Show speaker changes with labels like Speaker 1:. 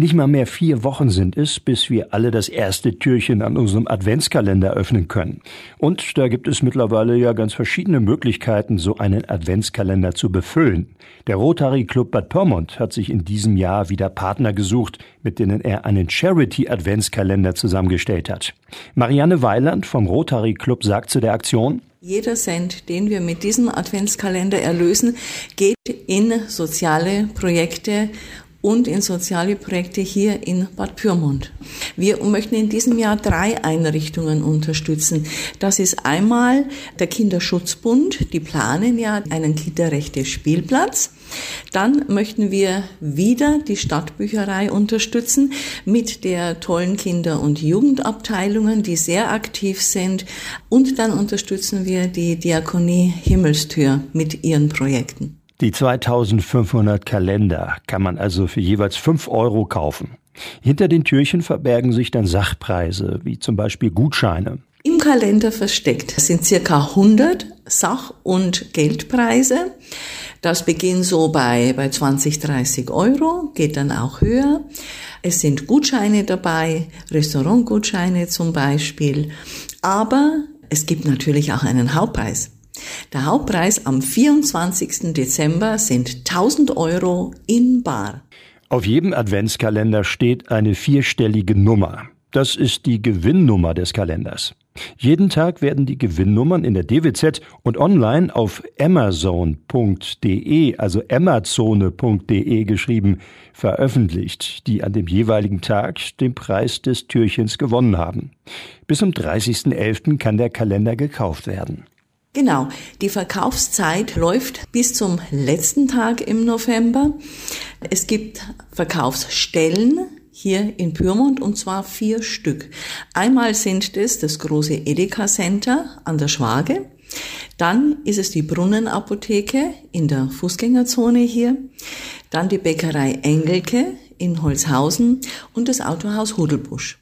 Speaker 1: Nicht mal mehr vier Wochen sind es, bis wir alle das erste Türchen an unserem Adventskalender öffnen können. Und da gibt es mittlerweile ja ganz verschiedene Möglichkeiten, so einen Adventskalender zu befüllen. Der Rotary Club Bad Pyrmont hat sich in diesem Jahr wieder Partner gesucht, mit denen er einen Charity Adventskalender zusammengestellt hat. Marianne Weiland vom Rotary Club sagt zu der Aktion,
Speaker 2: jeder Cent, den wir mit diesem Adventskalender erlösen, geht in soziale Projekte und in soziale Projekte hier in Bad Pyrmont. Wir möchten in diesem Jahr drei Einrichtungen unterstützen. Das ist einmal der Kinderschutzbund, die planen ja einen kinderrechte Spielplatz. Dann möchten wir wieder die Stadtbücherei unterstützen mit der tollen Kinder- und Jugendabteilungen, die sehr aktiv sind. Und dann unterstützen wir die Diakonie Himmelstür mit ihren Projekten.
Speaker 1: Die 2500 Kalender kann man also für jeweils 5 Euro kaufen. Hinter den Türchen verbergen sich dann Sachpreise, wie zum Beispiel Gutscheine.
Speaker 2: Im Kalender versteckt sind circa 100 Sach- und Geldpreise. Das beginnt so bei, bei 20, 30 Euro, geht dann auch höher. Es sind Gutscheine dabei, Restaurantgutscheine zum Beispiel. Aber es gibt natürlich auch einen Hauptpreis. Der Hauptpreis am 24. Dezember sind 1000 Euro in Bar.
Speaker 1: Auf jedem Adventskalender steht eine vierstellige Nummer. Das ist die Gewinnnummer des Kalenders. Jeden Tag werden die Gewinnnummern in der DWZ und online auf amazon.de, also emmazone.de geschrieben, veröffentlicht, die an dem jeweiligen Tag den Preis des Türchens gewonnen haben. Bis zum 30.11. kann der Kalender gekauft werden.
Speaker 2: Genau, die Verkaufszeit läuft bis zum letzten Tag im November. Es gibt Verkaufsstellen hier in Pyrmont und zwar vier Stück. Einmal sind es das große Edeka Center an der Schwage. Dann ist es die Brunnenapotheke in der Fußgängerzone hier. Dann die Bäckerei Engelke in Holzhausen und das Autohaus Hudelbusch.